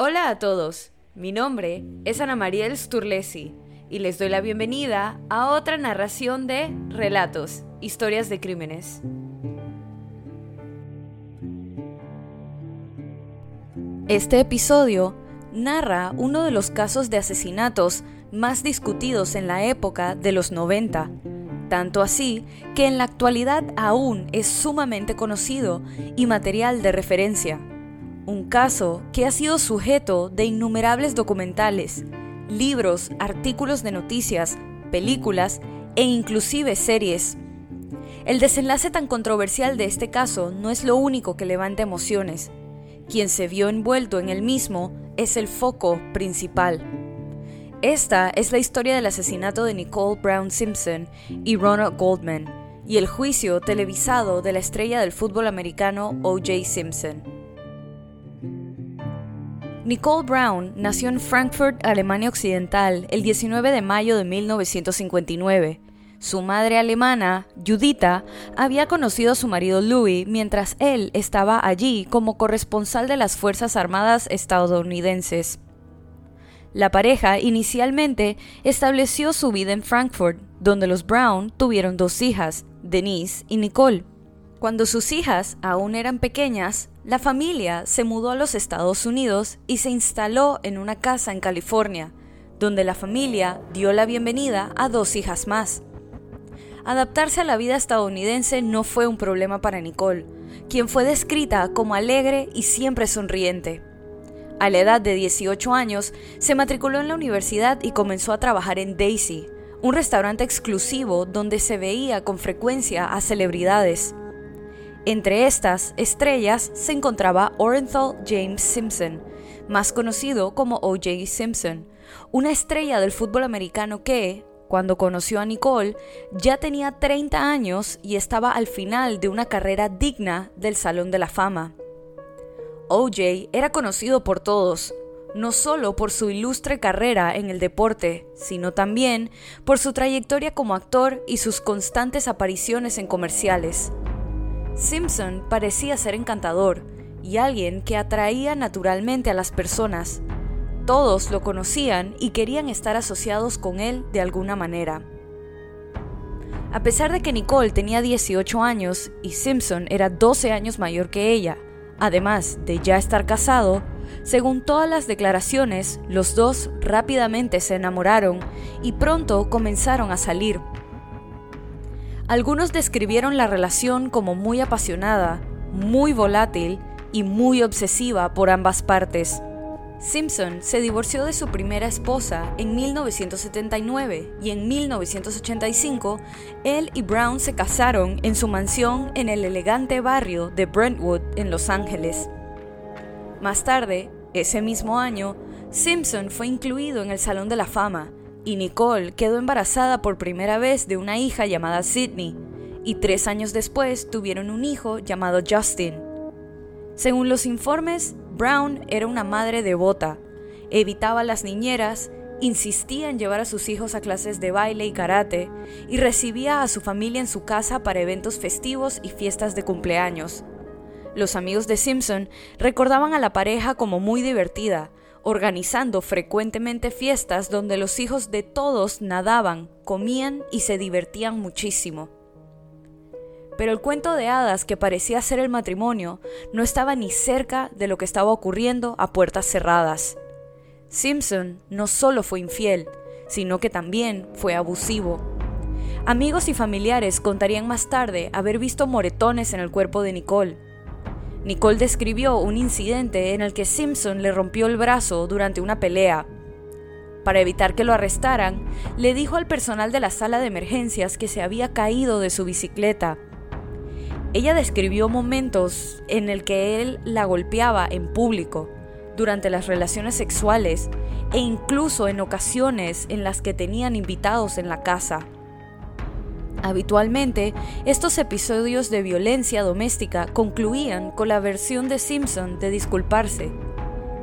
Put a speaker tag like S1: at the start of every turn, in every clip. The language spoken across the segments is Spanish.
S1: Hola a todos, mi nombre es Ana Mariel Sturlesi y les doy la bienvenida a otra narración de Relatos, Historias de Crímenes. Este episodio narra uno de los casos de asesinatos más discutidos en la época de los 90, tanto así que en la actualidad aún es sumamente conocido y material de referencia. Un caso que ha sido sujeto de innumerables documentales, libros, artículos de noticias, películas e inclusive series. El desenlace tan controversial de este caso no es lo único que levanta emociones. Quien se vio envuelto en el mismo es el foco principal. Esta es la historia del asesinato de Nicole Brown Simpson y Ronald Goldman y el juicio televisado de la estrella del fútbol americano O.J. Simpson. Nicole Brown nació en Frankfurt, Alemania Occidental, el 19 de mayo de 1959. Su madre alemana, Judita, había conocido a su marido Louis mientras él estaba allí como corresponsal de las Fuerzas Armadas estadounidenses. La pareja inicialmente estableció su vida en Frankfurt, donde los Brown tuvieron dos hijas, Denise y Nicole. Cuando sus hijas aún eran pequeñas, la familia se mudó a los Estados Unidos y se instaló en una casa en California, donde la familia dio la bienvenida a dos hijas más. Adaptarse a la vida estadounidense no fue un problema para Nicole, quien fue descrita como alegre y siempre sonriente. A la edad de 18 años, se matriculó en la universidad y comenzó a trabajar en Daisy, un restaurante exclusivo donde se veía con frecuencia a celebridades. Entre estas estrellas se encontraba Orenthal James Simpson, más conocido como O.J. Simpson, una estrella del fútbol americano que, cuando conoció a Nicole, ya tenía 30 años y estaba al final de una carrera digna del Salón de la Fama. OJ era conocido por todos, no solo por su ilustre carrera en el deporte, sino también por su trayectoria como actor y sus constantes apariciones en comerciales. Simpson parecía ser encantador y alguien que atraía naturalmente a las personas. Todos lo conocían y querían estar asociados con él de alguna manera. A pesar de que Nicole tenía 18 años y Simpson era 12 años mayor que ella, además de ya estar casado, según todas las declaraciones, los dos rápidamente se enamoraron y pronto comenzaron a salir. Algunos describieron la relación como muy apasionada, muy volátil y muy obsesiva por ambas partes. Simpson se divorció de su primera esposa en 1979 y en 1985 él y Brown se casaron en su mansión en el elegante barrio de Brentwood en Los Ángeles. Más tarde, ese mismo año, Simpson fue incluido en el Salón de la Fama y Nicole quedó embarazada por primera vez de una hija llamada Sidney, y tres años después tuvieron un hijo llamado Justin. Según los informes, Brown era una madre devota, evitaba las niñeras, insistía en llevar a sus hijos a clases de baile y karate, y recibía a su familia en su casa para eventos festivos y fiestas de cumpleaños. Los amigos de Simpson recordaban a la pareja como muy divertida, organizando frecuentemente fiestas donde los hijos de todos nadaban, comían y se divertían muchísimo. Pero el cuento de hadas que parecía ser el matrimonio no estaba ni cerca de lo que estaba ocurriendo a puertas cerradas. Simpson no solo fue infiel, sino que también fue abusivo. Amigos y familiares contarían más tarde haber visto moretones en el cuerpo de Nicole, Nicole describió un incidente en el que Simpson le rompió el brazo durante una pelea. Para evitar que lo arrestaran, le dijo al personal de la sala de emergencias que se había caído de su bicicleta. Ella describió momentos en el que él la golpeaba en público, durante las relaciones sexuales e incluso en ocasiones en las que tenían invitados en la casa. Habitualmente, estos episodios de violencia doméstica concluían con la versión de Simpson de disculparse,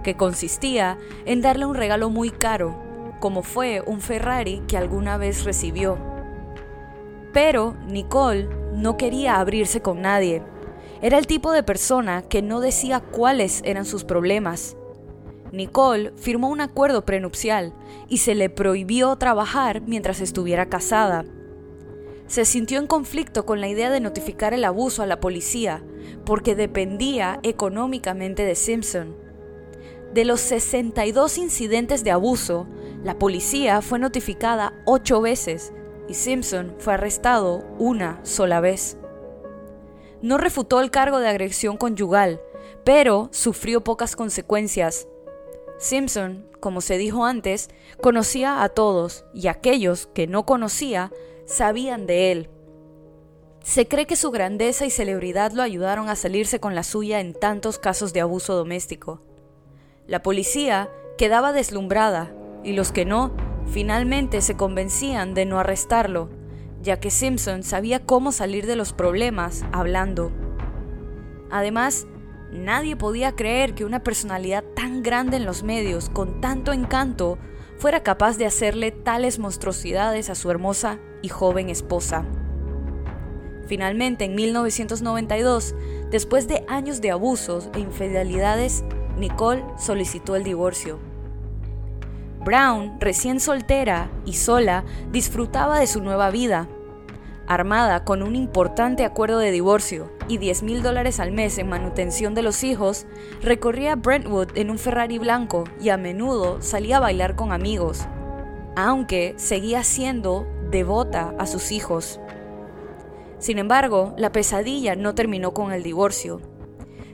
S1: que consistía en darle un regalo muy caro, como fue un Ferrari que alguna vez recibió. Pero Nicole no quería abrirse con nadie. Era el tipo de persona que no decía cuáles eran sus problemas. Nicole firmó un acuerdo prenupcial y se le prohibió trabajar mientras estuviera casada. Se sintió en conflicto con la idea de notificar el abuso a la policía, porque dependía económicamente de Simpson. De los 62 incidentes de abuso, la policía fue notificada ocho veces y Simpson fue arrestado una sola vez. No refutó el cargo de agresión conyugal, pero sufrió pocas consecuencias. Simpson, como se dijo antes, conocía a todos y aquellos que no conocía sabían de él. Se cree que su grandeza y celebridad lo ayudaron a salirse con la suya en tantos casos de abuso doméstico. La policía quedaba deslumbrada y los que no, finalmente se convencían de no arrestarlo, ya que Simpson sabía cómo salir de los problemas hablando. Además, nadie podía creer que una personalidad tan grande en los medios, con tanto encanto, fuera capaz de hacerle tales monstruosidades a su hermosa y joven esposa. Finalmente, en 1992, después de años de abusos e infidelidades, Nicole solicitó el divorcio. Brown, recién soltera y sola, disfrutaba de su nueva vida. Armada con un importante acuerdo de divorcio y 10 mil dólares al mes en manutención de los hijos, recorría Brentwood en un Ferrari blanco y a menudo salía a bailar con amigos, aunque seguía siendo devota a sus hijos. Sin embargo, la pesadilla no terminó con el divorcio.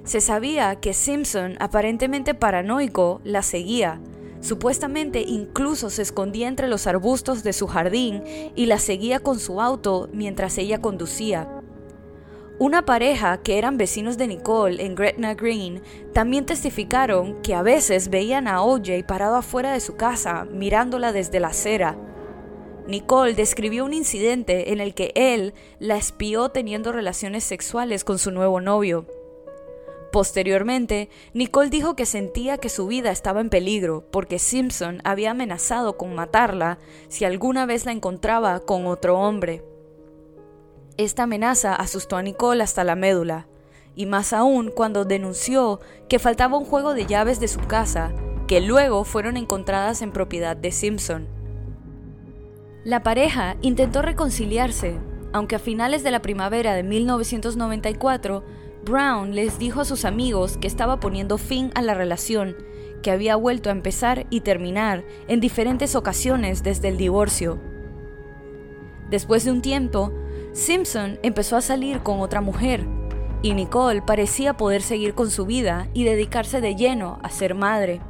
S1: Se sabía que Simpson, aparentemente paranoico, la seguía Supuestamente incluso se escondía entre los arbustos de su jardín y la seguía con su auto mientras ella conducía. Una pareja que eran vecinos de Nicole en Gretna Green también testificaron que a veces veían a OJ parado afuera de su casa mirándola desde la acera. Nicole describió un incidente en el que él la espió teniendo relaciones sexuales con su nuevo novio. Posteriormente, Nicole dijo que sentía que su vida estaba en peligro porque Simpson había amenazado con matarla si alguna vez la encontraba con otro hombre. Esta amenaza asustó a Nicole hasta la médula, y más aún cuando denunció que faltaba un juego de llaves de su casa, que luego fueron encontradas en propiedad de Simpson. La pareja intentó reconciliarse, aunque a finales de la primavera de 1994 Brown les dijo a sus amigos que estaba poniendo fin a la relación, que había vuelto a empezar y terminar en diferentes ocasiones desde el divorcio. Después de un tiempo, Simpson empezó a salir con otra mujer, y Nicole parecía poder seguir con su vida y dedicarse de lleno a ser madre.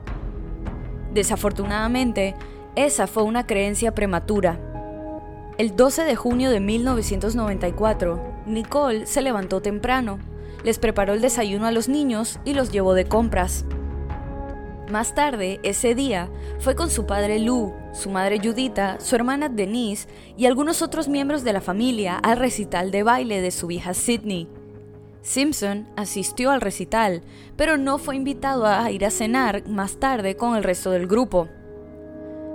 S1: Desafortunadamente, esa fue una creencia prematura. El 12 de junio de 1994, Nicole se levantó temprano les preparó el desayuno a los niños y los llevó de compras. Más tarde, ese día, fue con su padre Lou, su madre Judita, su hermana Denise y algunos otros miembros de la familia al recital de baile de su hija Sydney. Simpson asistió al recital, pero no fue invitado a ir a cenar más tarde con el resto del grupo.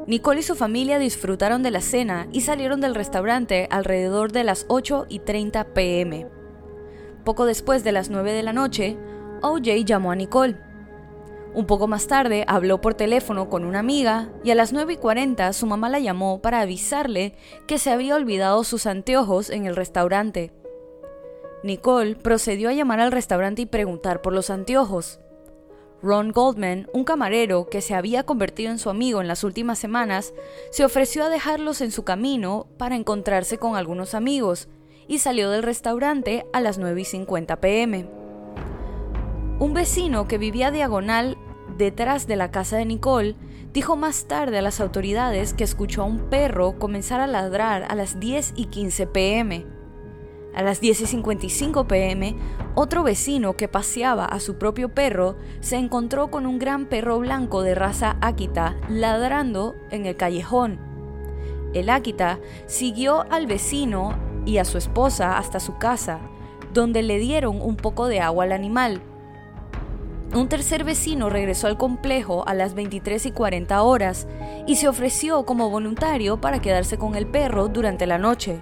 S1: Nicole y su familia disfrutaron de la cena y salieron del restaurante alrededor de las 8 y 30 pm. Poco después de las 9 de la noche, OJ llamó a Nicole. Un poco más tarde habló por teléfono con una amiga y a las 9 y 40 su mamá la llamó para avisarle que se había olvidado sus anteojos en el restaurante. Nicole procedió a llamar al restaurante y preguntar por los anteojos. Ron Goldman, un camarero que se había convertido en su amigo en las últimas semanas, se ofreció a dejarlos en su camino para encontrarse con algunos amigos y salió del restaurante a las 9 y 50 pm. Un vecino que vivía diagonal detrás de la casa de Nicole dijo más tarde a las autoridades que escuchó a un perro comenzar a ladrar a las 10 y 15 pm. A las 10 y 55 pm, otro vecino que paseaba a su propio perro se encontró con un gran perro blanco de raza Akita ladrando en el callejón. El Akita siguió al vecino y a su esposa hasta su casa, donde le dieron un poco de agua al animal. Un tercer vecino regresó al complejo a las 23 y 40 horas y se ofreció como voluntario para quedarse con el perro durante la noche.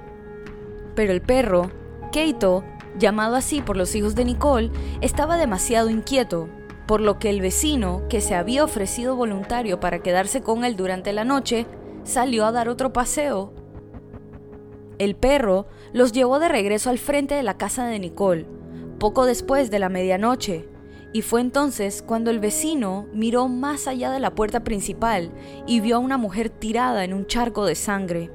S1: Pero el perro, Keito, llamado así por los hijos de Nicole, estaba demasiado inquieto, por lo que el vecino, que se había ofrecido voluntario para quedarse con él durante la noche, salió a dar otro paseo. El perro los llevó de regreso al frente de la casa de Nicole, poco después de la medianoche, y fue entonces cuando el vecino miró más allá de la puerta principal y vio a una mujer tirada en un charco de sangre.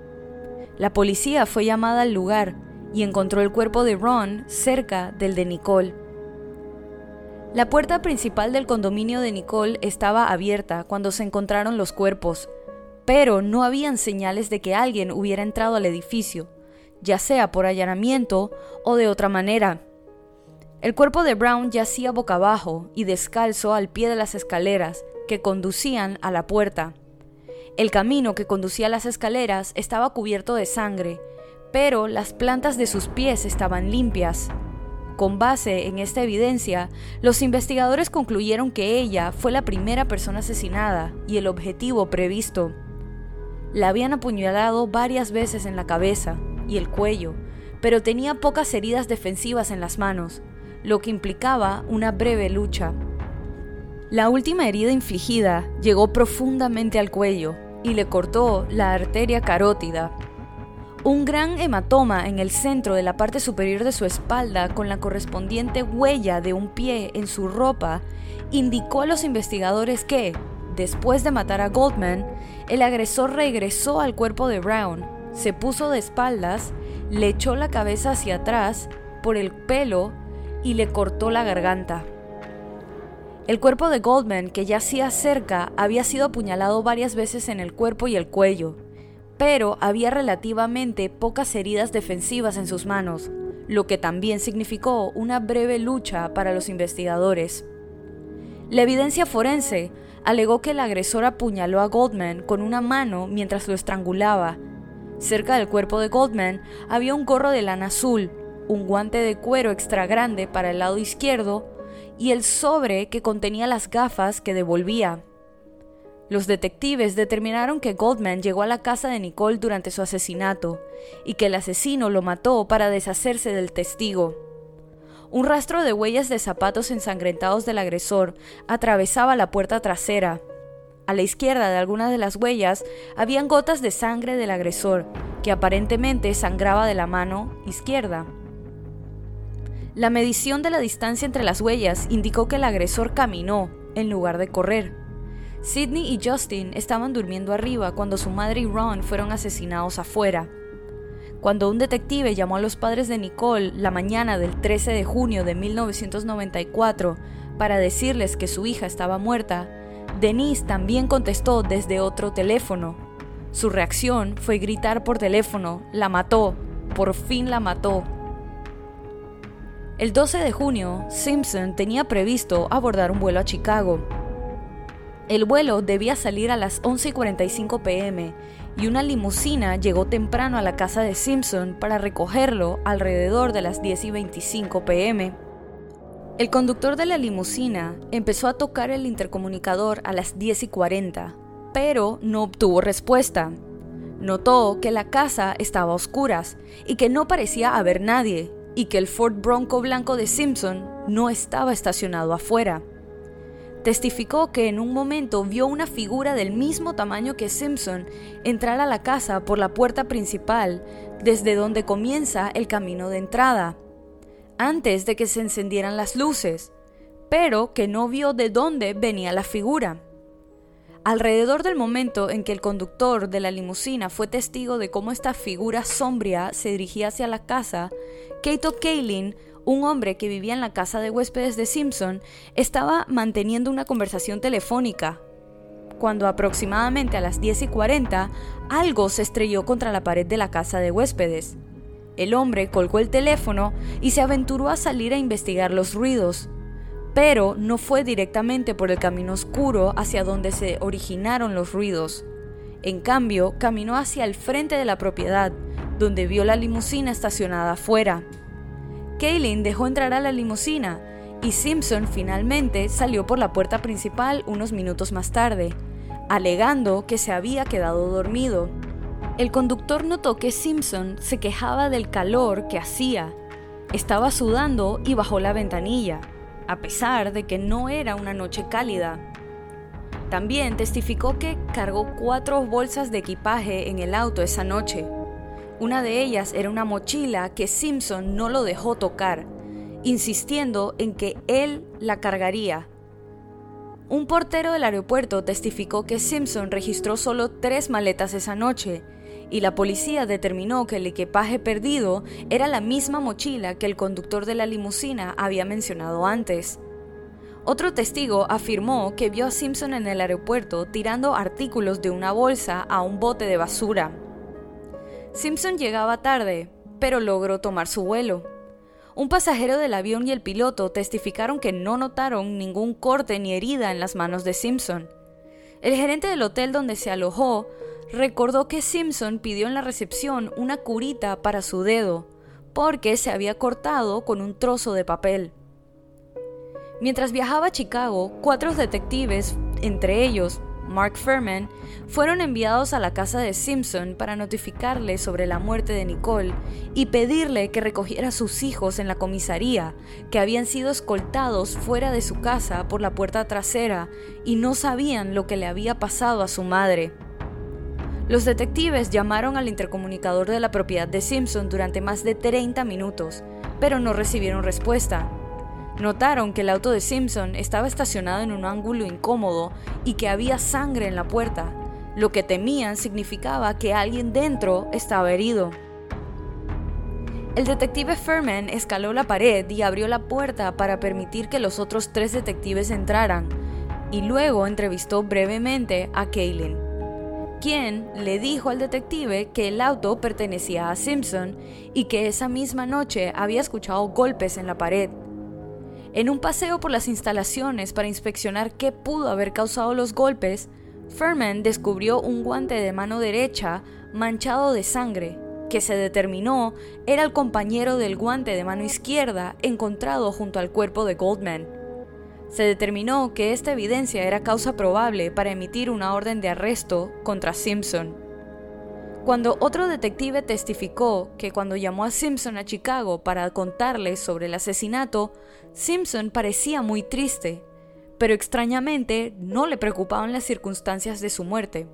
S1: La policía fue llamada al lugar y encontró el cuerpo de Ron cerca del de Nicole. La puerta principal del condominio de Nicole estaba abierta cuando se encontraron los cuerpos, pero no habían señales de que alguien hubiera entrado al edificio, ya sea por allanamiento o de otra manera. El cuerpo de Brown yacía boca abajo y descalzo al pie de las escaleras que conducían a la puerta. El camino que conducía a las escaleras estaba cubierto de sangre, pero las plantas de sus pies estaban limpias. Con base en esta evidencia, los investigadores concluyeron que ella fue la primera persona asesinada y el objetivo previsto. La habían apuñalado varias veces en la cabeza y el cuello, pero tenía pocas heridas defensivas en las manos, lo que implicaba una breve lucha. La última herida infligida llegó profundamente al cuello y le cortó la arteria carótida. Un gran hematoma en el centro de la parte superior de su espalda con la correspondiente huella de un pie en su ropa indicó a los investigadores que, después de matar a Goldman, el agresor regresó al cuerpo de Brown, se puso de espaldas, le echó la cabeza hacia atrás por el pelo y le cortó la garganta. El cuerpo de Goldman, que yacía cerca, había sido apuñalado varias veces en el cuerpo y el cuello, pero había relativamente pocas heridas defensivas en sus manos, lo que también significó una breve lucha para los investigadores. La evidencia forense alegó que el agresor apuñaló a Goldman con una mano mientras lo estrangulaba. Cerca del cuerpo de Goldman había un gorro de lana azul, un guante de cuero extra grande para el lado izquierdo y el sobre que contenía las gafas que devolvía. Los detectives determinaron que Goldman llegó a la casa de Nicole durante su asesinato y que el asesino lo mató para deshacerse del testigo. Un rastro de huellas de zapatos ensangrentados del agresor atravesaba la puerta trasera. A la izquierda de algunas de las huellas habían gotas de sangre del agresor, que aparentemente sangraba de la mano izquierda. La medición de la distancia entre las huellas indicó que el agresor caminó en lugar de correr. Sidney y Justin estaban durmiendo arriba cuando su madre y Ron fueron asesinados afuera. Cuando un detective llamó a los padres de Nicole la mañana del 13 de junio de 1994 para decirles que su hija estaba muerta, Denise también contestó desde otro teléfono. Su reacción fue gritar por teléfono, la mató, por fin la mató, el 12 de junio, Simpson tenía previsto abordar un vuelo a Chicago. El vuelo debía salir a las 11:45 pm y una limusina llegó temprano a la casa de Simpson para recogerlo alrededor de las 10:25 pm. El conductor de la limusina empezó a tocar el intercomunicador a las 10:40, pero no obtuvo respuesta. Notó que la casa estaba a oscuras y que no parecía haber nadie, y que el Ford Bronco blanco de Simpson no estaba estacionado afuera. Testificó que en un momento vio una figura del mismo tamaño que Simpson entrar a la casa por la puerta principal, desde donde comienza el camino de entrada, antes de que se encendieran las luces, pero que no vio de dónde venía la figura. Alrededor del momento en que el conductor de la limusina fue testigo de cómo esta figura sombria se dirigía hacia la casa, Kato Kaelin, un hombre que vivía en la casa de huéspedes de Simpson, estaba manteniendo una conversación telefónica. Cuando aproximadamente a las 10 y 40, algo se estrelló contra la pared de la casa de huéspedes. El hombre colgó el teléfono y se aventuró a salir a investigar los ruidos, pero no fue directamente por el camino oscuro hacia donde se originaron los ruidos. En cambio, caminó hacia el frente de la propiedad, donde vio la limusina estacionada afuera. Kaylin dejó entrar a la limusina y Simpson finalmente salió por la puerta principal unos minutos más tarde, alegando que se había quedado dormido. El conductor notó que Simpson se quejaba del calor que hacía. Estaba sudando y bajó la ventanilla. a pesar de que no era una noche cálida. También testificó que cargó cuatro bolsas de equipaje en el auto esa noche. Una de ellas era una mochila que Simpson no lo dejó tocar, insistiendo en que él la cargaría. Un portero del aeropuerto testificó que Simpson registró solo tres maletas esa noche y la policía determinó que el equipaje perdido era la misma mochila que el conductor de la limusina había mencionado antes. Otro testigo afirmó que vio a Simpson en el aeropuerto tirando artículos de una bolsa a un bote de basura. Simpson llegaba tarde, pero logró tomar su vuelo. Un pasajero del avión y el piloto testificaron que no notaron ningún corte ni herida en las manos de Simpson. El gerente del hotel donde se alojó recordó que Simpson pidió en la recepción una curita para su dedo, porque se había cortado con un trozo de papel. Mientras viajaba a Chicago, cuatro detectives, entre ellos Mark Furman, fueron enviados a la casa de Simpson para notificarle sobre la muerte de Nicole y pedirle que recogiera a sus hijos en la comisaría, que habían sido escoltados fuera de su casa por la puerta trasera y no sabían lo que le había pasado a su madre. Los detectives llamaron al intercomunicador de la propiedad de Simpson durante más de 30 minutos, pero no recibieron respuesta. Notaron que el auto de Simpson estaba estacionado en un ángulo incómodo y que había sangre en la puerta. Lo que temían significaba que alguien dentro estaba herido. El detective Furman escaló la pared y abrió la puerta para permitir que los otros tres detectives entraran, y luego entrevistó brevemente a Kaylin, quien le dijo al detective que el auto pertenecía a Simpson y que esa misma noche había escuchado golpes en la pared. En un paseo por las instalaciones para inspeccionar qué pudo haber causado los golpes, Furman descubrió un guante de mano derecha manchado de sangre, que se determinó era el compañero del guante de mano izquierda encontrado junto al cuerpo de Goldman. Se determinó que esta evidencia era causa probable para emitir una orden de arresto contra Simpson. Cuando otro detective testificó que cuando llamó a Simpson a Chicago para contarle sobre el asesinato, Simpson parecía muy triste, pero extrañamente no le preocupaban las circunstancias de su muerte,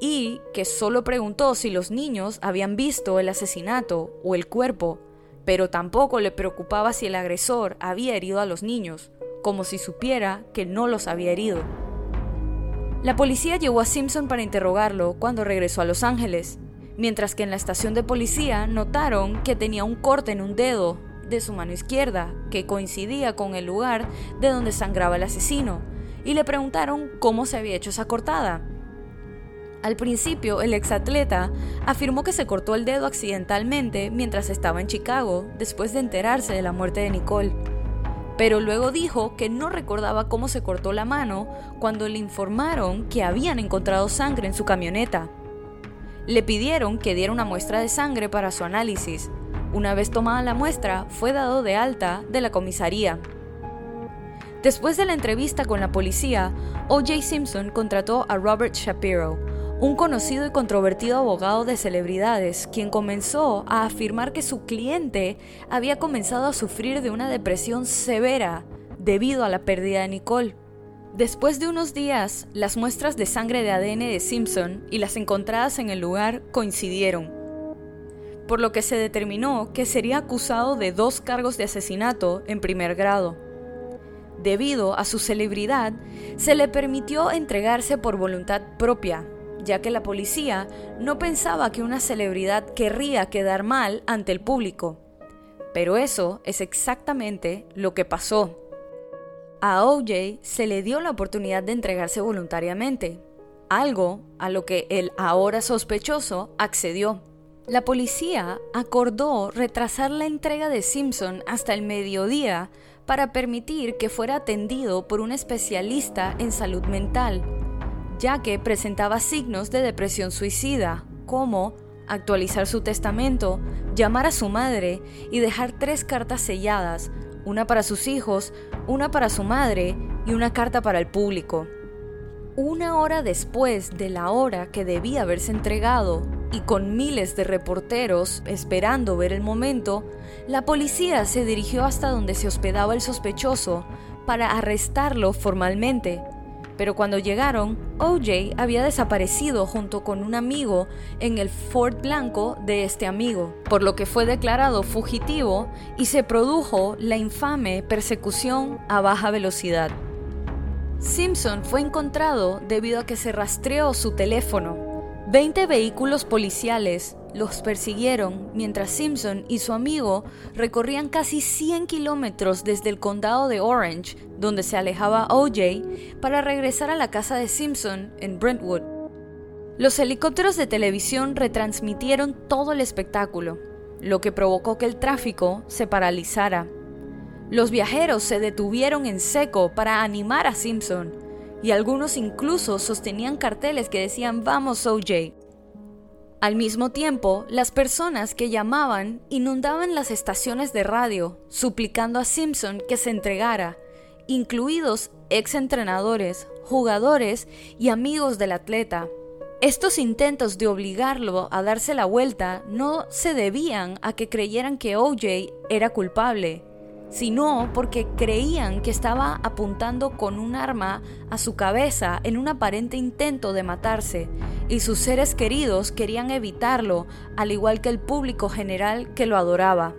S1: y que solo preguntó si los niños habían visto el asesinato o el cuerpo, pero tampoco le preocupaba si el agresor había herido a los niños, como si supiera que no los había herido. La policía llevó a Simpson para interrogarlo cuando regresó a Los Ángeles, mientras que en la estación de policía notaron que tenía un corte en un dedo de su mano izquierda, que coincidía con el lugar de donde sangraba el asesino, y le preguntaron cómo se había hecho esa cortada. Al principio, el exatleta afirmó que se cortó el dedo accidentalmente mientras estaba en Chicago, después de enterarse de la muerte de Nicole pero luego dijo que no recordaba cómo se cortó la mano cuando le informaron que habían encontrado sangre en su camioneta. Le pidieron que diera una muestra de sangre para su análisis. Una vez tomada la muestra, fue dado de alta de la comisaría. Después de la entrevista con la policía, O.J. Simpson contrató a Robert Shapiro, un conocido y controvertido abogado de celebridades, quien comenzó a afirmar que su cliente había comenzado a sufrir de una depresión severa debido a la pérdida de Nicole. Después de unos días, las muestras de sangre de ADN de Simpson y las encontradas en el lugar coincidieron, por lo que se determinó que sería acusado de dos cargos de asesinato en primer grado. Debido a su celebridad, se le permitió entregarse por voluntad propia, ya que la policía no pensaba que una celebridad querría quedar mal ante el público. Pero eso es exactamente lo que pasó. A OJ se le dio la oportunidad de entregarse voluntariamente, algo a lo que el ahora sospechoso accedió. La policía acordó retrasar la entrega de Simpson hasta el mediodía para permitir que fuera atendido por un especialista en salud mental ya que presentaba signos de depresión suicida, como actualizar su testamento, llamar a su madre y dejar tres cartas selladas, una para sus hijos, una para su madre y una carta para el público. Una hora después de la hora que debía haberse entregado, y con miles de reporteros esperando ver el momento, la policía se dirigió hasta donde se hospedaba el sospechoso para arrestarlo formalmente. Pero cuando llegaron, OJ había desaparecido junto con un amigo en el Ford blanco de este amigo, por lo que fue declarado fugitivo y se produjo la infame persecución a baja velocidad. Simpson fue encontrado debido a que se rastreó su teléfono 20 vehículos policiales los persiguieron mientras Simpson y su amigo recorrían casi 100 kilómetros desde el condado de Orange, donde se alejaba OJ, para regresar a la casa de Simpson en Brentwood. Los helicópteros de televisión retransmitieron todo el espectáculo, lo que provocó que el tráfico se paralizara. Los viajeros se detuvieron en seco para animar a Simpson, y algunos incluso sostenían carteles que decían Vamos OJ. Al mismo tiempo, las personas que llamaban inundaban las estaciones de radio, suplicando a Simpson que se entregara, incluidos ex-entrenadores, jugadores y amigos del atleta. Estos intentos de obligarlo a darse la vuelta no se debían a que creyeran que OJ era culpable, sino porque creían que estaba apuntando con un arma a su cabeza en un aparente intento de matarse, y sus seres queridos querían evitarlo, al igual que el público general que lo adoraba.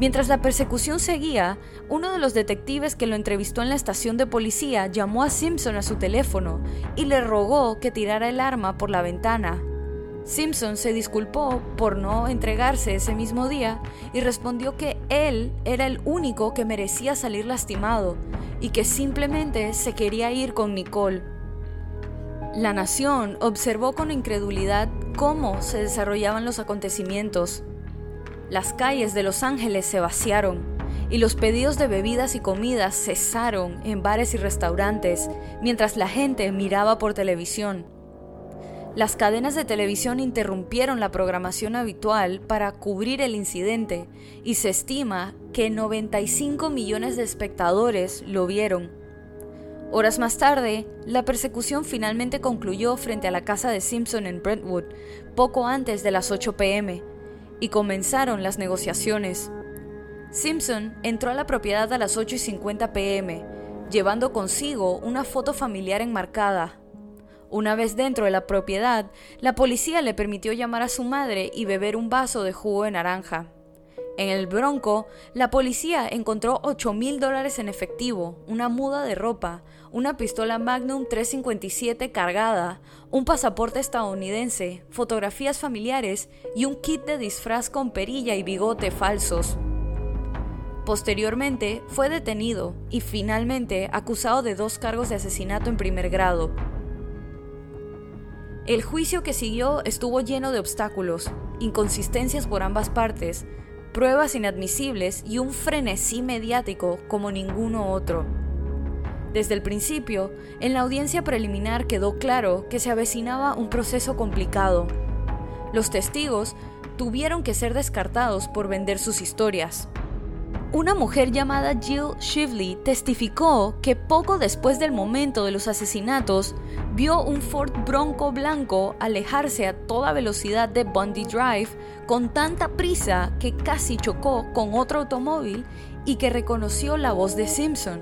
S1: Mientras la persecución seguía, uno de los detectives que lo entrevistó en la estación de policía llamó a Simpson a su teléfono y le rogó que tirara el arma por la ventana, Simpson se disculpó por no entregarse ese mismo día y respondió que él era el único que merecía salir lastimado y que simplemente se quería ir con Nicole. La nación observó con incredulidad cómo se desarrollaban los acontecimientos. Las calles de Los Ángeles se vaciaron y los pedidos de bebidas y comidas cesaron en bares y restaurantes mientras la gente miraba por televisión. Las cadenas de televisión interrumpieron la programación habitual para cubrir el incidente y se estima que 95 millones de espectadores lo vieron. Horas más tarde, la persecución finalmente concluyó frente a la casa de Simpson en Brentwood, poco antes de las 8 pm, y comenzaron las negociaciones. Simpson entró a la propiedad a las 8 y 50 pm, llevando consigo una foto familiar enmarcada una vez dentro de la propiedad, la policía le permitió llamar a su madre y beber un vaso de jugo de naranja. En el Bronco, la policía encontró 8 mil dólares en efectivo, una muda de ropa, una pistola Magnum 357 cargada, un pasaporte estadounidense, fotografías familiares y un kit de disfraz con perilla y bigote falsos. Posteriormente fue detenido y finalmente acusado de dos cargos de asesinato en primer grado. El juicio que siguió estuvo lleno de obstáculos, inconsistencias por ambas partes, pruebas inadmisibles y un frenesí mediático como ninguno otro. Desde el principio, en la audiencia preliminar quedó claro que se avecinaba un proceso complicado. Los testigos tuvieron que ser descartados por vender sus historias. Una mujer llamada Jill Shively testificó que poco después del momento de los asesinatos vio un Ford Bronco blanco alejarse a toda velocidad de Bundy Drive con tanta prisa que casi chocó con otro automóvil y que reconoció la voz de Simpson,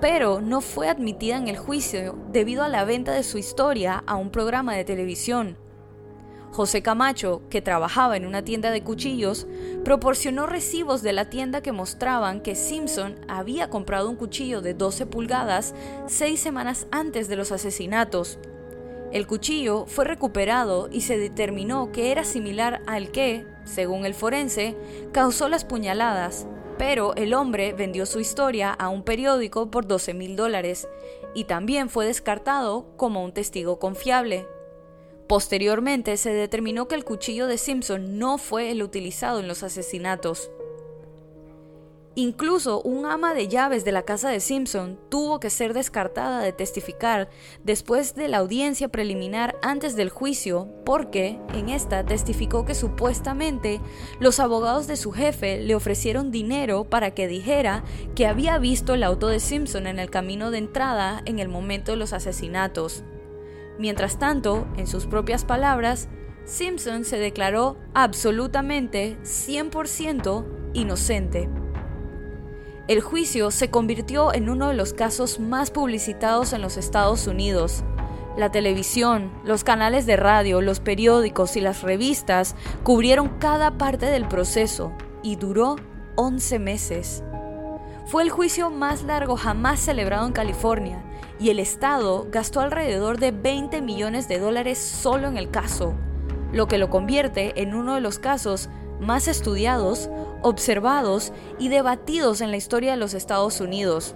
S1: pero no fue admitida en el juicio debido a la venta de su historia a un programa de televisión. José Camacho, que trabajaba en una tienda de cuchillos, proporcionó recibos de la tienda que mostraban que Simpson había comprado un cuchillo de 12 pulgadas seis semanas antes de los asesinatos. El cuchillo fue recuperado y se determinó que era similar al que, según el forense, causó las puñaladas, pero el hombre vendió su historia a un periódico por 12 mil dólares y también fue descartado como un testigo confiable. Posteriormente se determinó que el cuchillo de Simpson no fue el utilizado en los asesinatos. Incluso un ama de llaves de la casa de Simpson tuvo que ser descartada de testificar después de la audiencia preliminar antes del juicio porque en esta testificó que supuestamente los abogados de su jefe le ofrecieron dinero para que dijera que había visto el auto de Simpson en el camino de entrada en el momento de los asesinatos. Mientras tanto, en sus propias palabras, Simpson se declaró absolutamente 100% inocente. El juicio se convirtió en uno de los casos más publicitados en los Estados Unidos. La televisión, los canales de radio, los periódicos y las revistas cubrieron cada parte del proceso y duró 11 meses. Fue el juicio más largo jamás celebrado en California y el Estado gastó alrededor de 20 millones de dólares solo en el caso, lo que lo convierte en uno de los casos más estudiados, observados y debatidos en la historia de los Estados Unidos.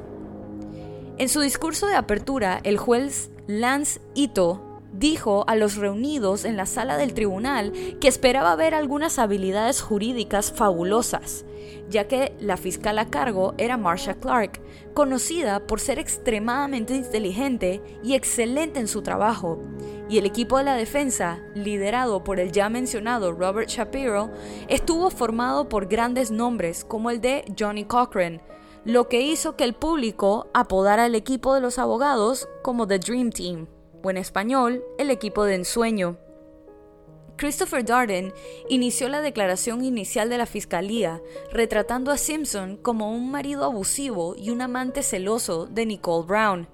S1: En su discurso de apertura, el juez Lance Ito dijo a los reunidos en la sala del tribunal que esperaba ver algunas habilidades jurídicas fabulosas, ya que la fiscal a cargo era Marsha Clark, conocida por ser extremadamente inteligente y excelente en su trabajo, y el equipo de la defensa, liderado por el ya mencionado Robert Shapiro, estuvo formado por grandes nombres como el de Johnny Cochran, lo que hizo que el público apodara al equipo de los abogados como The Dream Team, o en español, el equipo de ensueño. Christopher Darden inició la declaración inicial de la fiscalía, retratando a Simpson como un marido abusivo y un amante celoso de Nicole Brown.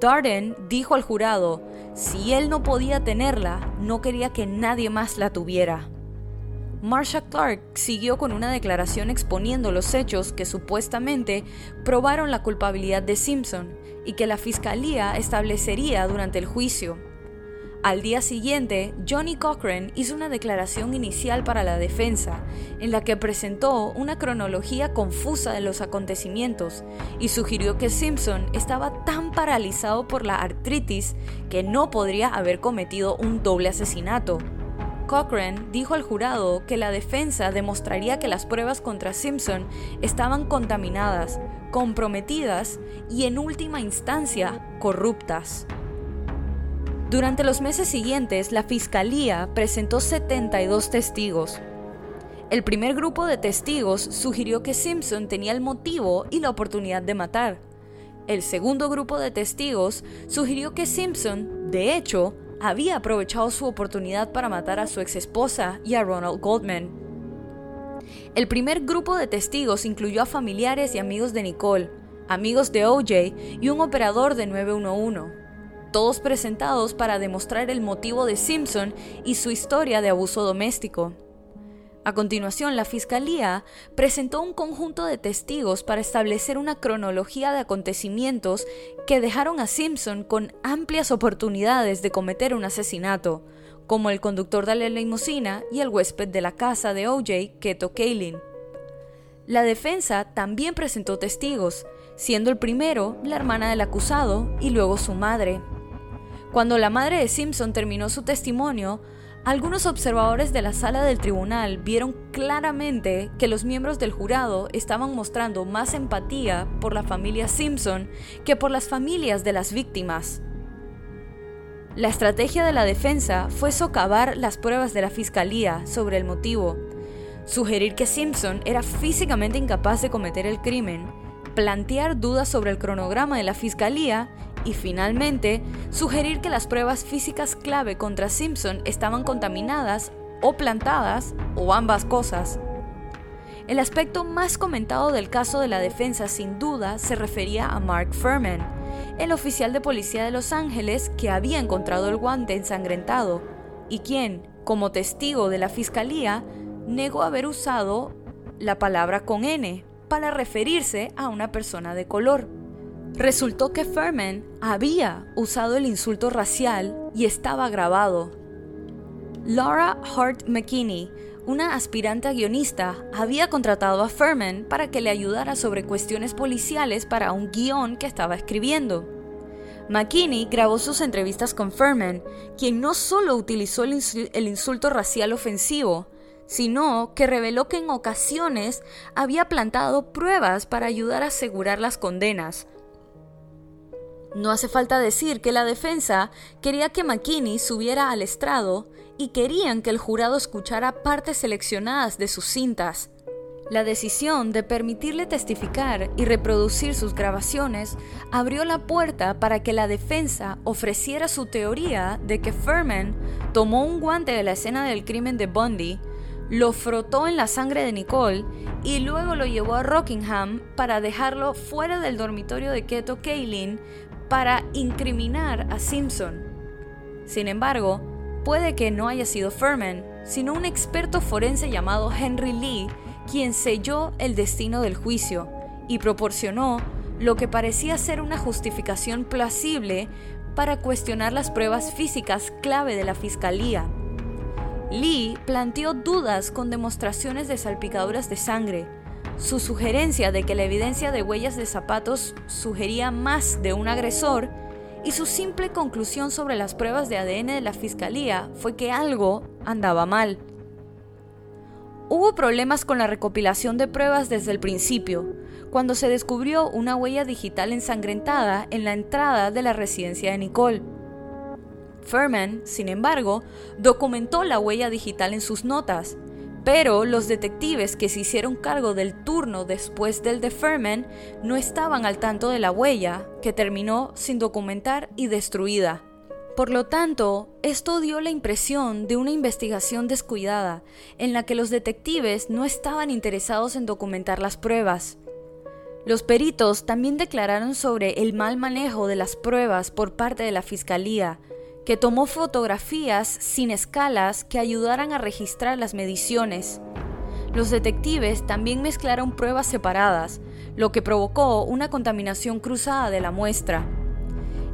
S1: Darden dijo al jurado, si él no podía tenerla, no quería que nadie más la tuviera. Marsha Clark siguió con una declaración exponiendo los hechos que supuestamente probaron la culpabilidad de Simpson y que la fiscalía establecería durante el juicio. Al día siguiente, Johnny Cochran hizo una declaración inicial para la defensa, en la que presentó una cronología confusa de los acontecimientos y sugirió que Simpson estaba tan paralizado por la artritis que no podría haber cometido un doble asesinato. Cochran dijo al jurado que la defensa demostraría que las pruebas contra Simpson estaban contaminadas, comprometidas y en última instancia corruptas. Durante los meses siguientes, la Fiscalía presentó 72 testigos. El primer grupo de testigos sugirió que Simpson tenía el motivo y la oportunidad de matar. El segundo grupo de testigos sugirió que Simpson, de hecho, había aprovechado su oportunidad para matar a su exesposa y a Ronald Goldman. El primer grupo de testigos incluyó a familiares y amigos de Nicole, amigos de OJ y un operador de 911 todos presentados para demostrar el motivo de Simpson y su historia de abuso doméstico. A continuación, la Fiscalía presentó un conjunto de testigos para establecer una cronología de acontecimientos que dejaron a Simpson con amplias oportunidades de cometer un asesinato, como el conductor de la limusina y el huésped de la casa de OJ, Keto Kalin. La defensa también presentó testigos, siendo el primero la hermana del acusado y luego su madre. Cuando la madre de Simpson terminó su testimonio, algunos observadores de la sala del tribunal vieron claramente que los miembros del jurado estaban mostrando más empatía por la familia Simpson que por las familias de las víctimas. La estrategia de la defensa fue socavar las pruebas de la fiscalía sobre el motivo, sugerir que Simpson era físicamente incapaz de cometer el crimen, plantear dudas sobre el cronograma de la fiscalía y finalmente sugerir que las pruebas físicas clave contra Simpson estaban contaminadas o plantadas o ambas cosas. El aspecto más comentado del caso de la defensa sin duda se refería a Mark Furman, el oficial de policía de Los Ángeles que había encontrado el guante ensangrentado y quien, como testigo de la fiscalía, negó haber usado la palabra con N para referirse a una persona de color. Resultó que Furman había usado el insulto racial y estaba grabado. Laura Hart McKinney, una aspirante a guionista, había contratado a Furman para que le ayudara sobre cuestiones policiales para un guion que estaba escribiendo. McKinney grabó sus entrevistas con Furman, quien no solo utilizó el, el insulto racial ofensivo, sino que reveló que en ocasiones había plantado pruebas para ayudar a asegurar las condenas, no hace falta decir que la defensa quería que McKinney subiera al estrado y querían que el jurado escuchara partes seleccionadas de sus cintas. La decisión de permitirle testificar y reproducir sus grabaciones abrió la puerta para que la defensa ofreciera su teoría de que Furman tomó un guante de la escena del crimen de Bundy, lo frotó en la sangre de Nicole y luego lo llevó a Rockingham para dejarlo fuera del dormitorio de Keto Kaylin para incriminar a Simpson. Sin embargo, puede que no haya sido Furman, sino un experto forense llamado Henry Lee quien selló el destino del juicio y proporcionó lo que parecía ser una justificación plausible para cuestionar las pruebas físicas clave de la fiscalía. Lee planteó dudas con demostraciones de salpicaduras de sangre. Su sugerencia de que la evidencia de huellas de zapatos sugería más de un agresor y su simple conclusión sobre las pruebas de ADN de la fiscalía fue que algo andaba mal. Hubo problemas con la recopilación de pruebas desde el principio, cuando se descubrió una huella digital ensangrentada en la entrada de la residencia de Nicole. Furman, sin embargo, documentó la huella digital en sus notas, pero los detectives que se hicieron cargo del turno después del de Furman no estaban al tanto de la huella, que terminó sin documentar y destruida. Por lo tanto, esto dio la impresión de una investigación descuidada, en la que los detectives no estaban interesados en documentar las pruebas. Los peritos también declararon sobre el mal manejo de las pruebas por parte de la Fiscalía, que tomó fotografías sin escalas que ayudaran a registrar las mediciones. Los detectives también mezclaron pruebas separadas, lo que provocó una contaminación cruzada de la muestra.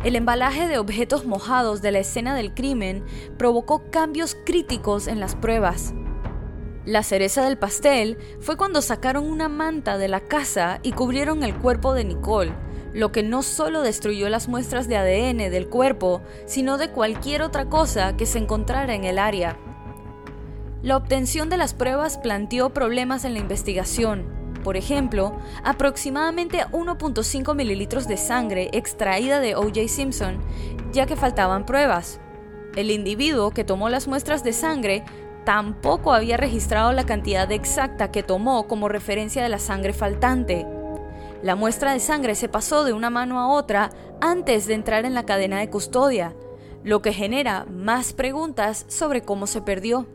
S1: El embalaje de objetos mojados de la escena del crimen provocó cambios críticos en las pruebas. La cereza del pastel fue cuando sacaron una manta de la casa y cubrieron el cuerpo de Nicole, lo que no solo destruyó las muestras de ADN del cuerpo, sino de cualquier otra cosa que se encontrara en el área. La obtención de las pruebas planteó problemas en la investigación, por ejemplo, aproximadamente 1.5 mililitros de sangre extraída de O.J. Simpson, ya que faltaban pruebas. El individuo que tomó las muestras de sangre tampoco había registrado la cantidad exacta que tomó como referencia de la sangre faltante. La muestra de sangre se pasó de una mano a otra antes de entrar en la cadena de custodia, lo que genera más preguntas sobre cómo se perdió.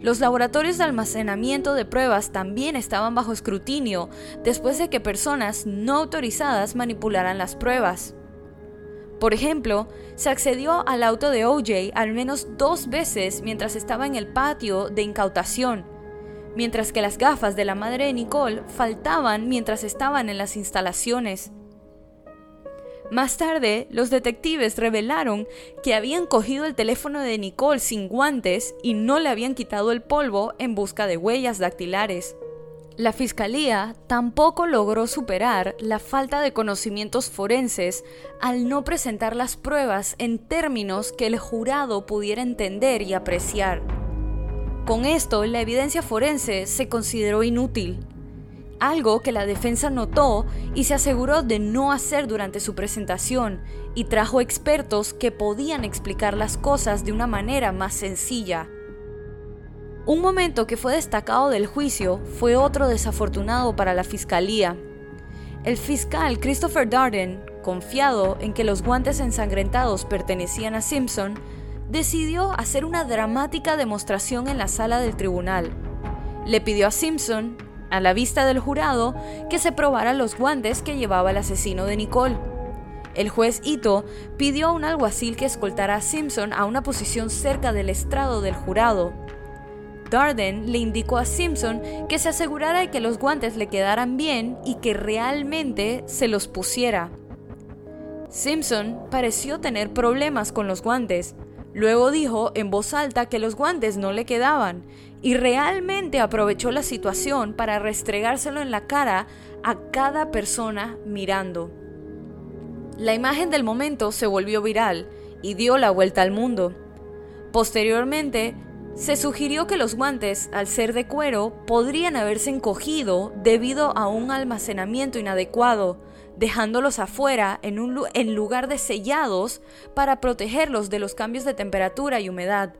S1: Los laboratorios de almacenamiento de pruebas también estaban bajo escrutinio después de que personas no autorizadas manipularan las pruebas. Por ejemplo, se accedió al auto de OJ al menos dos veces mientras estaba en el patio de incautación, mientras que las gafas de la madre de Nicole faltaban mientras estaban en las instalaciones. Más tarde, los detectives revelaron que habían cogido el teléfono de Nicole sin guantes y no le habían quitado el polvo en busca de huellas dactilares. La fiscalía tampoco logró superar la falta de conocimientos forenses al no presentar las pruebas en términos que el jurado pudiera entender y apreciar. Con esto, la evidencia forense se consideró inútil algo que la defensa notó y se aseguró de no hacer durante su presentación, y trajo expertos que podían explicar las cosas de una manera más sencilla. Un momento que fue destacado del juicio fue otro desafortunado para la fiscalía. El fiscal Christopher Darden, confiado en que los guantes ensangrentados pertenecían a Simpson, decidió hacer una dramática demostración en la sala del tribunal. Le pidió a Simpson a la vista del jurado, que se probara los guantes que llevaba el asesino de Nicole. El juez Ito pidió a un alguacil que escoltara a Simpson a una posición cerca del estrado del jurado. Darden le indicó a Simpson que se asegurara de que los guantes le quedaran bien y que realmente se los pusiera. Simpson pareció tener problemas con los guantes. Luego dijo en voz alta que los guantes no le quedaban y realmente aprovechó la situación para restregárselo en la cara a cada persona mirando. La imagen del momento se volvió viral y dio la vuelta al mundo. Posteriormente, se sugirió que los guantes, al ser de cuero, podrían haberse encogido debido a un almacenamiento inadecuado, dejándolos afuera en, un, lugar de sellados para protegerlos de los cambios de temperatura y humedad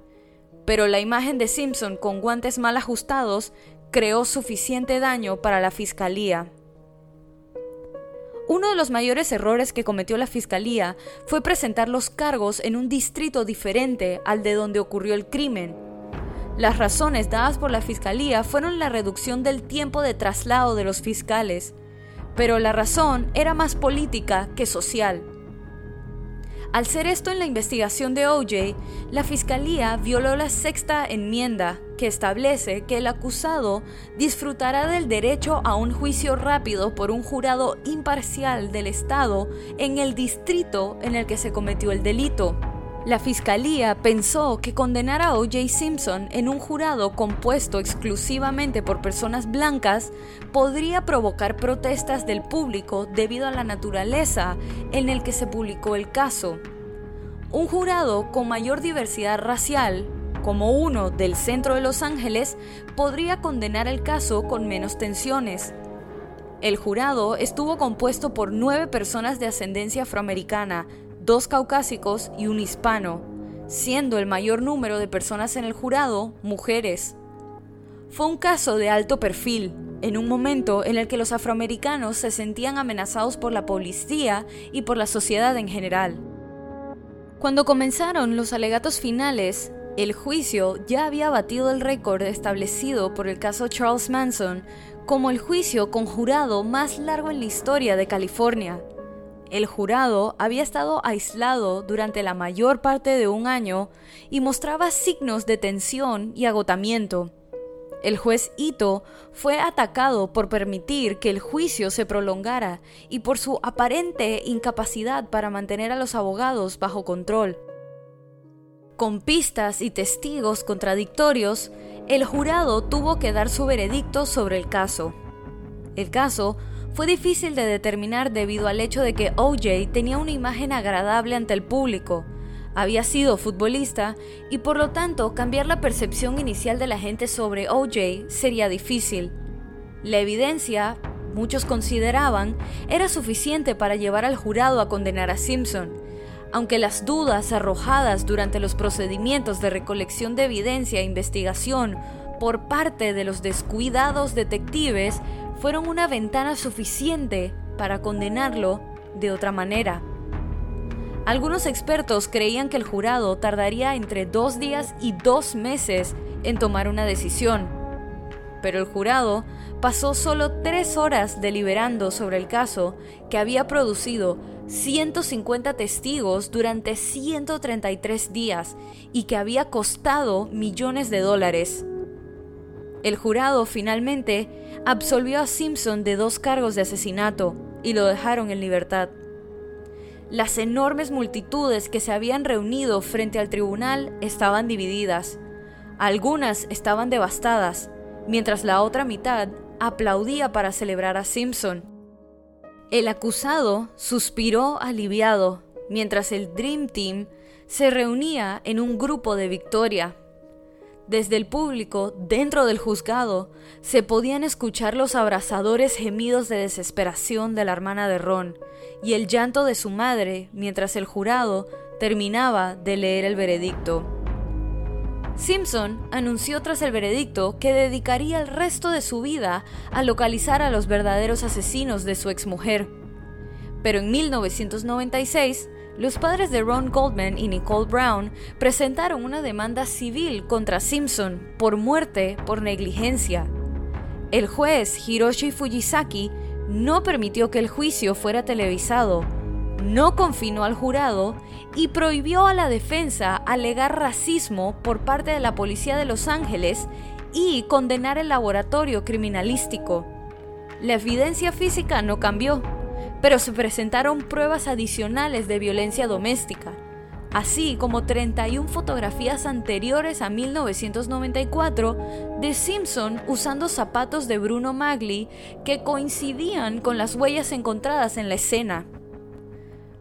S1: pero la imagen de Simpson con guantes mal ajustados creó suficiente daño para la fiscalía. Uno de los mayores errores que cometió la fiscalía fue presentar los cargos en un distrito diferente al de donde ocurrió el crimen. Las razones dadas por la fiscalía fueron la reducción del tiempo de traslado de los fiscales, pero la razón era más política que social. Al ser esto en la investigación de OJ, la Fiscalía violó la sexta enmienda que establece que el acusado disfrutará del derecho a un juicio rápido por un jurado imparcial del Estado en el distrito en el que se cometió el delito. La fiscalía pensó que condenar a O.J. Simpson en un jurado compuesto exclusivamente por personas blancas podría provocar protestas del público debido a la naturaleza en el que se publicó el caso. Un jurado con mayor diversidad racial, como uno del centro de Los Ángeles, podría condenar el caso con menos tensiones. El jurado estuvo compuesto por nueve personas de ascendencia afroamericana, dos caucásicos y un hispano, siendo el mayor número de personas en el jurado mujeres. Fue un caso de alto perfil, en un momento en el que los afroamericanos se sentían amenazados por la policía y por la sociedad en general. Cuando comenzaron los alegatos finales, el juicio ya había batido el récord establecido por el caso Charles Manson como el juicio conjurado más largo en la historia de California. El jurado había estado aislado durante la mayor parte de un año y mostraba signos de tensión y agotamiento. El juez Ito fue atacado por permitir que el juicio se prolongara y por su aparente incapacidad para mantener a los abogados bajo control. Con pistas y testigos contradictorios, el jurado tuvo que dar su veredicto sobre el caso. El caso fue difícil de determinar debido al hecho de que OJ tenía una imagen agradable ante el público, había sido futbolista y por lo tanto cambiar la percepción inicial de la gente sobre OJ sería difícil. La evidencia, muchos consideraban, era suficiente para llevar al jurado a condenar a Simpson, aunque las dudas arrojadas durante los procedimientos de recolección de evidencia e investigación por parte de los descuidados detectives fueron una ventana suficiente para condenarlo de otra manera. Algunos expertos creían que el jurado tardaría entre dos días y dos meses en tomar una decisión, pero el jurado pasó solo tres horas deliberando sobre el caso que había producido 150 testigos durante 133 días y que había costado millones de dólares. El jurado finalmente absolvió a Simpson de dos cargos de asesinato y lo dejaron en libertad. Las enormes multitudes que se habían reunido frente al tribunal estaban divididas. Algunas estaban devastadas, mientras la otra mitad aplaudía para celebrar a Simpson. El acusado suspiró aliviado, mientras el Dream Team se reunía en un grupo de victoria. Desde el público, dentro del juzgado, se podían escuchar los abrasadores gemidos de desesperación de la hermana de Ron y el llanto de su madre mientras el jurado terminaba de leer el veredicto. Simpson anunció tras el veredicto que dedicaría el resto de su vida a localizar a los verdaderos asesinos de su exmujer. Pero en 1996, los padres de Ron Goldman y Nicole Brown presentaron una demanda civil contra Simpson por muerte por negligencia. El juez Hiroshi Fujisaki no permitió que el juicio fuera televisado, no confinó al jurado y prohibió a la defensa alegar racismo por parte de la policía de Los Ángeles y condenar el laboratorio criminalístico. La evidencia física no cambió, pero se presentaron pruebas adicionales de violencia doméstica, así como 31 fotografías anteriores a 1994 de Simpson usando zapatos de Bruno Magli que coincidían con las huellas encontradas en la escena.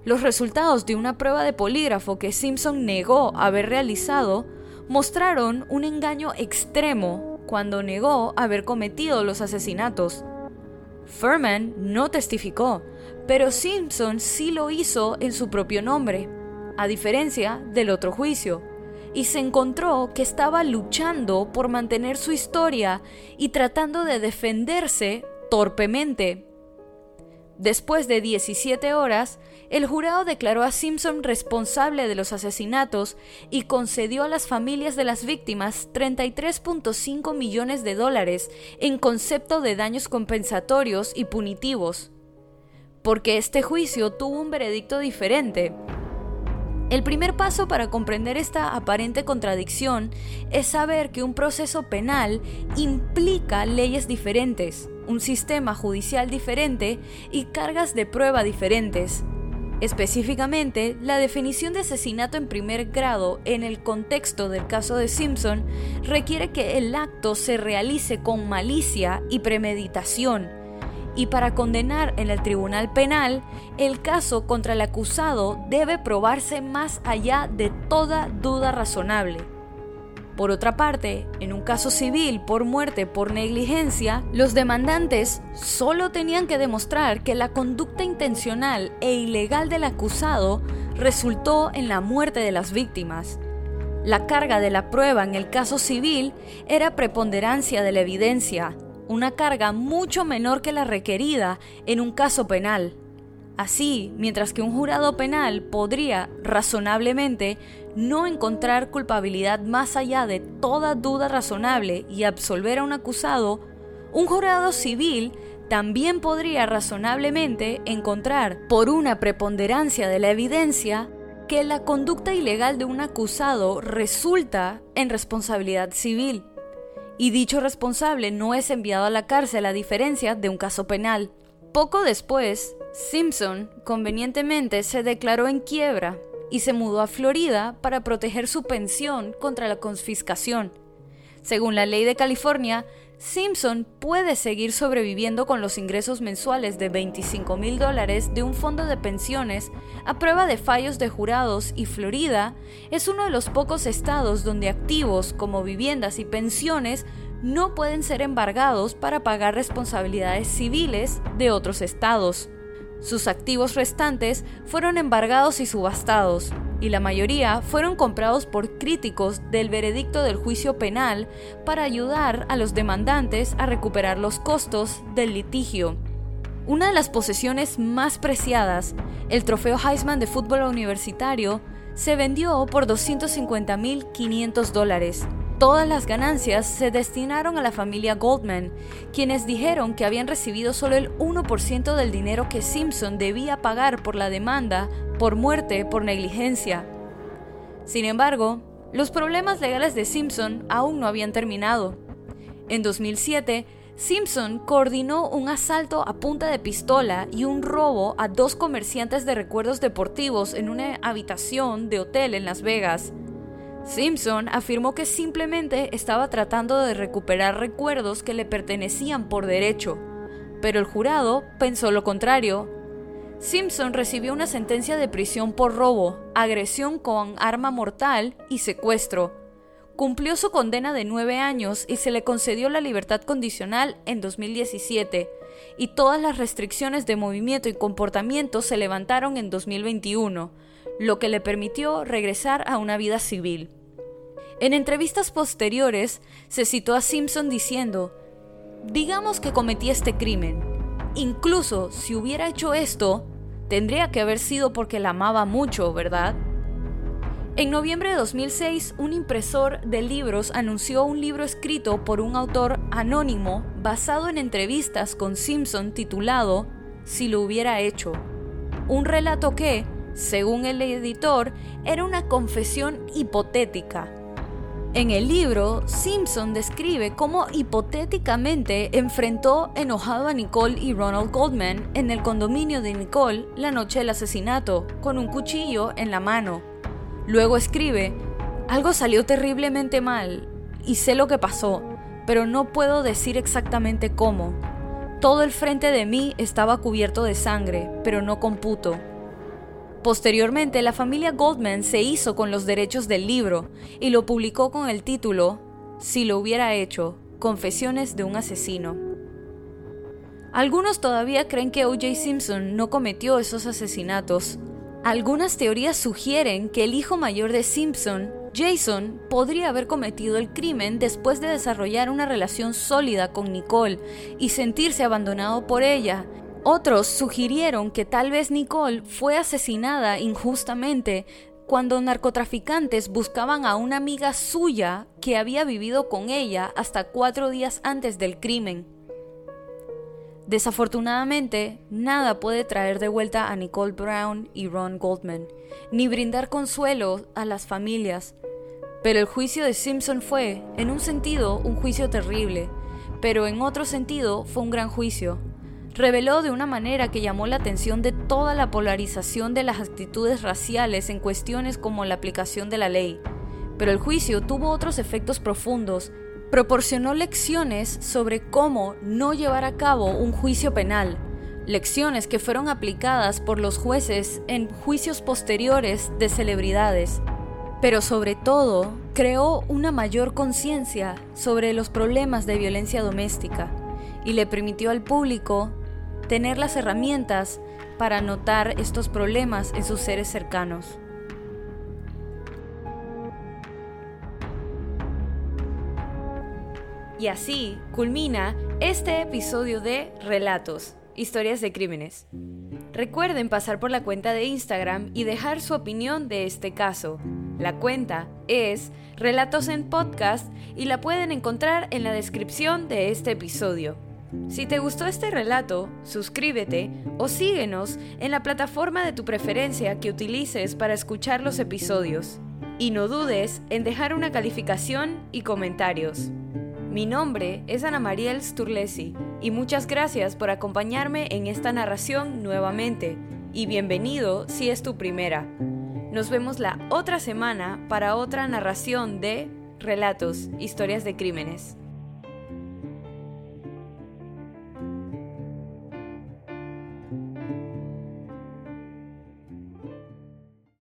S1: Los resultados de una prueba de polígrafo que Simpson negó haber realizado mostraron un engaño extremo cuando negó haber cometido los asesinatos. Furman no testificó, pero Simpson sí lo hizo en su propio nombre, a diferencia del otro juicio, y se encontró que estaba luchando por mantener su historia y tratando de defenderse torpemente. Después de 17 horas, el jurado declaró a Simpson responsable de los asesinatos y concedió a las familias de las víctimas 33.5 millones de dólares en concepto de daños compensatorios y punitivos. Porque este juicio tuvo un veredicto diferente. El primer paso para comprender esta aparente contradicción es saber que un proceso penal implica leyes diferentes, un sistema judicial diferente y cargas de prueba diferentes. Específicamente, la definición de asesinato en primer grado en el contexto del caso de Simpson requiere que el acto se realice con malicia y premeditación, y para condenar en el tribunal penal, el caso contra el acusado debe probarse más allá de toda duda razonable. Por otra parte, en un caso civil por muerte por negligencia, los demandantes solo tenían que demostrar que la conducta intencional e ilegal del acusado resultó en la muerte de las víctimas. La carga de la prueba en el caso civil era preponderancia de la evidencia, una carga mucho menor que la requerida en un caso penal. Así, mientras que un jurado penal podría razonablemente no encontrar culpabilidad más allá de toda duda razonable y absolver a un acusado, un jurado civil también podría razonablemente encontrar, por una preponderancia de la evidencia, que la conducta ilegal de un acusado resulta en responsabilidad civil y dicho responsable no es enviado a la cárcel a diferencia de un caso penal. Poco después, Simpson convenientemente se declaró en quiebra y se mudó a Florida para proteger su pensión contra la confiscación. Según la ley de California, Simpson puede seguir sobreviviendo con los ingresos mensuales de 25 mil dólares de un fondo de pensiones a prueba de fallos de jurados y Florida es uno de los pocos estados donde activos como viviendas y pensiones no pueden ser embargados para pagar responsabilidades civiles de otros estados. Sus activos restantes fueron embargados y subastados, y la mayoría fueron comprados por críticos del veredicto del juicio penal para ayudar a los demandantes a recuperar los costos del litigio. Una de las posesiones más preciadas, el trofeo Heisman de fútbol universitario, se vendió por 250.500 dólares Todas las ganancias se destinaron a la familia Goldman, quienes dijeron que habían recibido solo el 1% del dinero que Simpson debía pagar por la demanda por muerte por negligencia. Sin embargo, los problemas legales de Simpson aún no habían terminado. En 2007, Simpson coordinó un asalto a punta de pistola y un robo a dos comerciantes de recuerdos deportivos en una habitación de hotel en Las Vegas. Simpson afirmó que simplemente estaba tratando de recuperar recuerdos que le pertenecían por derecho, pero el jurado pensó lo contrario. Simpson recibió una sentencia de prisión por robo, agresión con arma mortal y secuestro. Cumplió su condena de nueve años y se le concedió la libertad condicional en 2017, y todas las restricciones de movimiento y comportamiento se levantaron en 2021 lo que le permitió regresar a una vida civil. En entrevistas posteriores se citó a Simpson diciendo, digamos que cometí este crimen. Incluso si hubiera hecho esto, tendría que haber sido porque la amaba mucho, ¿verdad? En noviembre de 2006, un impresor de libros anunció un libro escrito por un autor anónimo basado en entrevistas con Simpson titulado Si lo hubiera hecho. Un relato que, según el editor, era una confesión hipotética. En el libro, Simpson describe cómo hipotéticamente enfrentó enojado a Nicole y Ronald Goldman en el condominio de Nicole la noche del asesinato, con un cuchillo en la mano. Luego escribe, algo salió terriblemente mal, y sé lo que pasó, pero no puedo decir exactamente cómo. Todo el frente de mí estaba cubierto de sangre, pero no computo. Posteriormente, la familia Goldman se hizo con los derechos del libro y lo publicó con el título Si lo hubiera hecho, Confesiones de un asesino. Algunos todavía creen que O.J. Simpson no cometió esos asesinatos. Algunas teorías sugieren que el hijo mayor de Simpson, Jason podría haber cometido el crimen después de desarrollar una relación sólida con Nicole y sentirse abandonado por ella. Otros sugirieron que tal vez Nicole fue asesinada injustamente cuando narcotraficantes buscaban a una amiga suya que había vivido con ella hasta cuatro días antes del crimen. Desafortunadamente, nada puede traer de vuelta a Nicole Brown y Ron Goldman, ni brindar consuelo a las familias. Pero el juicio de Simpson fue, en un sentido, un juicio terrible, pero en otro sentido fue un gran juicio. Reveló de una manera que llamó la atención de toda la polarización de las actitudes raciales en cuestiones como la aplicación de la ley. Pero el juicio tuvo otros efectos profundos. Proporcionó lecciones sobre cómo no llevar a cabo un juicio penal, lecciones que fueron aplicadas por los jueces en juicios posteriores de celebridades, pero sobre todo creó una mayor conciencia sobre los problemas de violencia doméstica y le permitió al público tener las herramientas para notar estos problemas en sus seres cercanos. Y así culmina este episodio de Relatos, historias de crímenes. Recuerden pasar por la cuenta de Instagram y dejar su opinión de este caso. La cuenta es Relatos en Podcast y la pueden encontrar en la descripción de este episodio. Si te gustó este relato, suscríbete o síguenos en la plataforma de tu preferencia que utilices para escuchar los episodios. Y no dudes en dejar una calificación y comentarios. Mi nombre es Ana Mariel Sturlesi y muchas gracias por acompañarme en esta narración nuevamente y bienvenido si es tu primera. Nos vemos la otra semana para otra narración de Relatos, historias de crímenes.